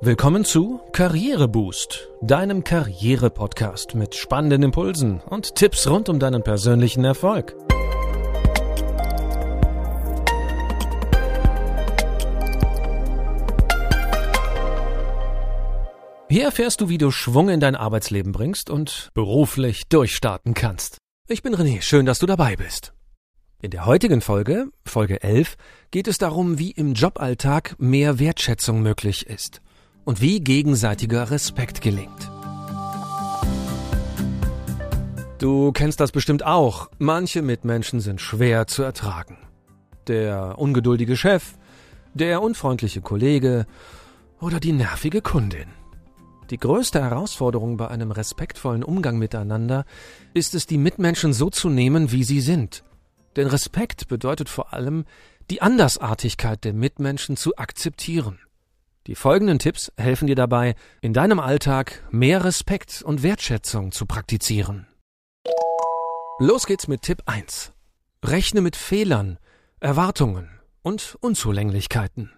Willkommen zu Karriereboost, deinem Karriere-Podcast mit spannenden Impulsen und Tipps rund um deinen persönlichen Erfolg. Hier erfährst du, wie du Schwung in dein Arbeitsleben bringst und beruflich durchstarten kannst. Ich bin René, schön, dass du dabei bist. In der heutigen Folge, Folge 11, geht es darum, wie im Joballtag mehr Wertschätzung möglich ist und wie gegenseitiger Respekt gelingt. Du kennst das bestimmt auch. Manche Mitmenschen sind schwer zu ertragen. Der ungeduldige Chef, der unfreundliche Kollege oder die nervige Kundin. Die größte Herausforderung bei einem respektvollen Umgang miteinander ist es, die Mitmenschen so zu nehmen, wie sie sind. Denn Respekt bedeutet vor allem, die Andersartigkeit der Mitmenschen zu akzeptieren. Die folgenden Tipps helfen dir dabei, in deinem Alltag mehr Respekt und Wertschätzung zu praktizieren. Los geht's mit Tipp 1. Rechne mit Fehlern, Erwartungen und Unzulänglichkeiten.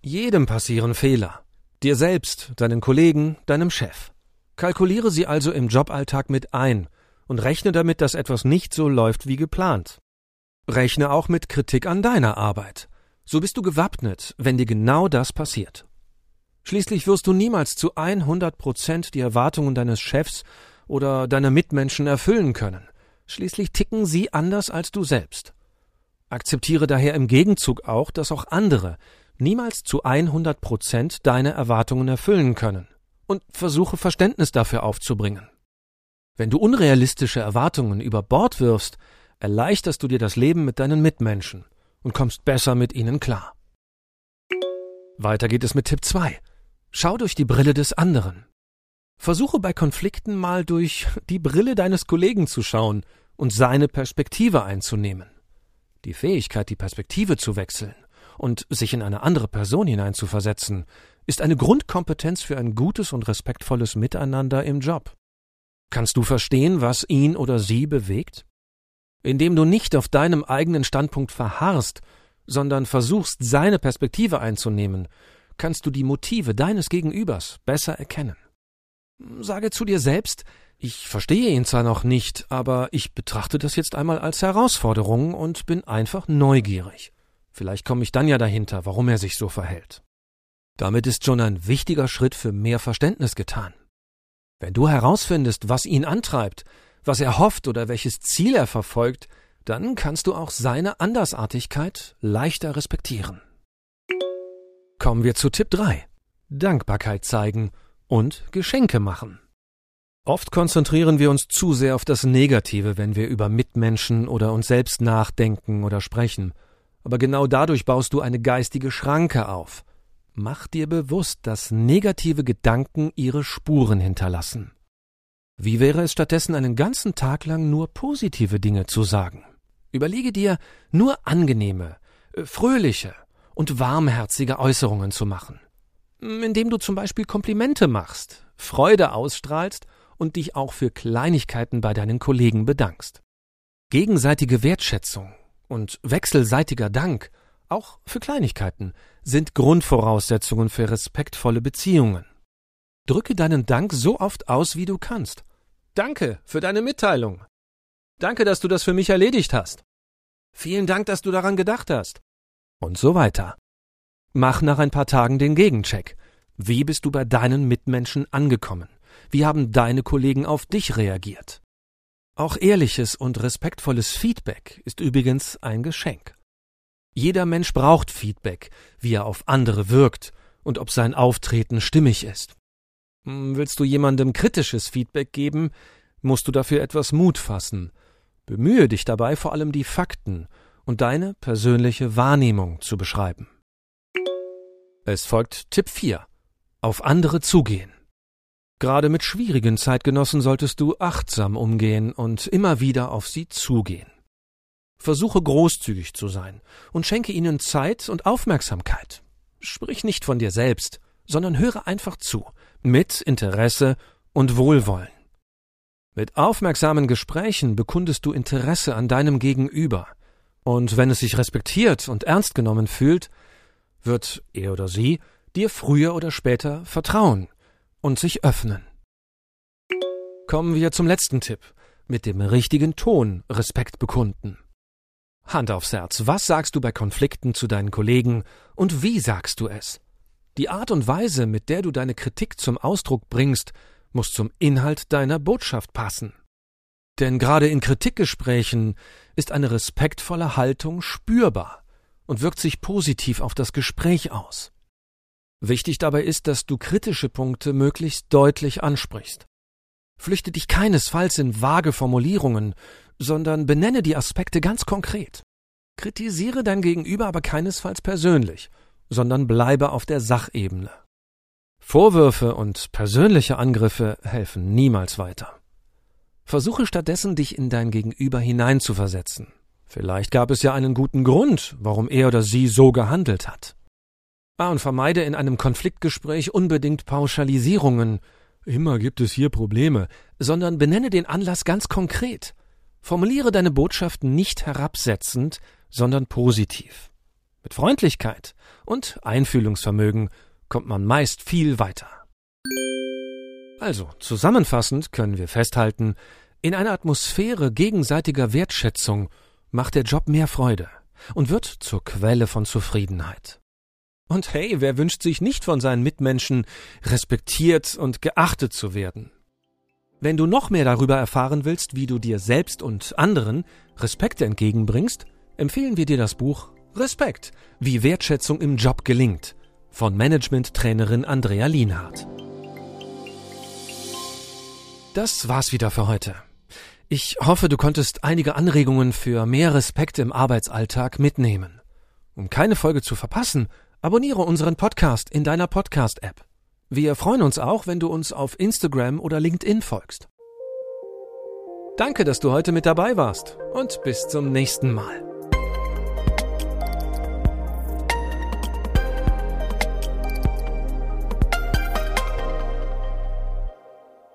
Jedem passieren Fehler. Dir selbst, deinen Kollegen, deinem Chef. Kalkuliere sie also im Joballtag mit ein und rechne damit, dass etwas nicht so läuft wie geplant. Rechne auch mit Kritik an deiner Arbeit. So bist du gewappnet, wenn dir genau das passiert. Schließlich wirst du niemals zu 100 Prozent die Erwartungen deines Chefs oder deiner Mitmenschen erfüllen können. Schließlich ticken sie anders als du selbst. Akzeptiere daher im Gegenzug auch, dass auch andere niemals zu 100 Prozent deine Erwartungen erfüllen können. Und versuche Verständnis dafür aufzubringen. Wenn du unrealistische Erwartungen über Bord wirfst, erleichterst du dir das Leben mit deinen Mitmenschen und kommst besser mit ihnen klar. Weiter geht es mit Tipp 2. Schau durch die Brille des anderen. Versuche bei Konflikten mal durch die Brille deines Kollegen zu schauen und seine Perspektive einzunehmen. Die Fähigkeit, die Perspektive zu wechseln und sich in eine andere Person hineinzuversetzen, ist eine Grundkompetenz für ein gutes und respektvolles Miteinander im Job. Kannst du verstehen, was ihn oder sie bewegt? Indem du nicht auf deinem eigenen Standpunkt verharrst, sondern versuchst, seine Perspektive einzunehmen, kannst du die Motive deines Gegenübers besser erkennen. Sage zu dir selbst, ich verstehe ihn zwar noch nicht, aber ich betrachte das jetzt einmal als Herausforderung und bin einfach neugierig. Vielleicht komme ich dann ja dahinter, warum er sich so verhält. Damit ist schon ein wichtiger Schritt für mehr Verständnis getan. Wenn du herausfindest, was ihn antreibt, was er hofft oder welches Ziel er verfolgt, dann kannst du auch seine Andersartigkeit leichter respektieren. Kommen wir zu Tipp 3. Dankbarkeit zeigen und Geschenke machen. Oft konzentrieren wir uns zu sehr auf das Negative, wenn wir über Mitmenschen oder uns selbst nachdenken oder sprechen. Aber genau dadurch baust du eine geistige Schranke auf. Mach dir bewusst, dass negative Gedanken ihre Spuren hinterlassen. Wie wäre es stattdessen einen ganzen Tag lang nur positive Dinge zu sagen? Überlege dir nur angenehme, fröhliche, und warmherzige Äußerungen zu machen. Indem du zum Beispiel Komplimente machst, Freude ausstrahlst und dich auch für Kleinigkeiten bei deinen Kollegen bedankst. Gegenseitige Wertschätzung und wechselseitiger Dank, auch für Kleinigkeiten, sind Grundvoraussetzungen für respektvolle Beziehungen. Drücke deinen Dank so oft aus, wie du kannst. Danke für deine Mitteilung. Danke, dass du das für mich erledigt hast. Vielen Dank, dass du daran gedacht hast und so weiter. Mach nach ein paar Tagen den Gegencheck. Wie bist du bei deinen Mitmenschen angekommen? Wie haben deine Kollegen auf dich reagiert? Auch ehrliches und respektvolles Feedback ist übrigens ein Geschenk. Jeder Mensch braucht Feedback, wie er auf andere wirkt und ob sein Auftreten stimmig ist. Hm, willst du jemandem kritisches Feedback geben, musst du dafür etwas Mut fassen. Bemühe dich dabei vor allem die Fakten und deine persönliche Wahrnehmung zu beschreiben. Es folgt Tipp 4. Auf andere zugehen. Gerade mit schwierigen Zeitgenossen solltest du achtsam umgehen und immer wieder auf sie zugehen. Versuche großzügig zu sein und schenke ihnen Zeit und Aufmerksamkeit. Sprich nicht von dir selbst, sondern höre einfach zu, mit Interesse und Wohlwollen. Mit aufmerksamen Gesprächen bekundest du Interesse an deinem Gegenüber, und wenn es sich respektiert und ernst genommen fühlt, wird er oder sie dir früher oder später vertrauen und sich öffnen. Kommen wir zum letzten Tipp. Mit dem richtigen Ton Respekt bekunden. Hand aufs Herz, was sagst du bei Konflikten zu deinen Kollegen und wie sagst du es? Die Art und Weise, mit der du deine Kritik zum Ausdruck bringst, muss zum Inhalt deiner Botschaft passen. Denn gerade in Kritikgesprächen ist eine respektvolle Haltung spürbar und wirkt sich positiv auf das Gespräch aus. Wichtig dabei ist, dass du kritische Punkte möglichst deutlich ansprichst. Flüchte dich keinesfalls in vage Formulierungen, sondern benenne die Aspekte ganz konkret. Kritisiere dein Gegenüber aber keinesfalls persönlich, sondern bleibe auf der Sachebene. Vorwürfe und persönliche Angriffe helfen niemals weiter. Versuche stattdessen, dich in dein Gegenüber hineinzuversetzen. Vielleicht gab es ja einen guten Grund, warum er oder sie so gehandelt hat. Ah, und vermeide in einem Konfliktgespräch unbedingt Pauschalisierungen. Immer gibt es hier Probleme, sondern benenne den Anlass ganz konkret. Formuliere deine Botschaften nicht herabsetzend, sondern positiv. Mit Freundlichkeit und Einfühlungsvermögen kommt man meist viel weiter. Also, zusammenfassend können wir festhalten, in einer Atmosphäre gegenseitiger Wertschätzung macht der Job mehr Freude und wird zur Quelle von Zufriedenheit. Und hey, wer wünscht sich nicht von seinen Mitmenschen respektiert und geachtet zu werden? Wenn du noch mehr darüber erfahren willst, wie du dir selbst und anderen Respekt entgegenbringst, empfehlen wir dir das Buch Respekt, wie Wertschätzung im Job gelingt von Management-Trainerin Andrea Lienhardt. Das war's wieder für heute. Ich hoffe, du konntest einige Anregungen für mehr Respekt im Arbeitsalltag mitnehmen. Um keine Folge zu verpassen, abonniere unseren Podcast in deiner Podcast-App. Wir freuen uns auch, wenn du uns auf Instagram oder LinkedIn folgst. Danke, dass du heute mit dabei warst und bis zum nächsten Mal.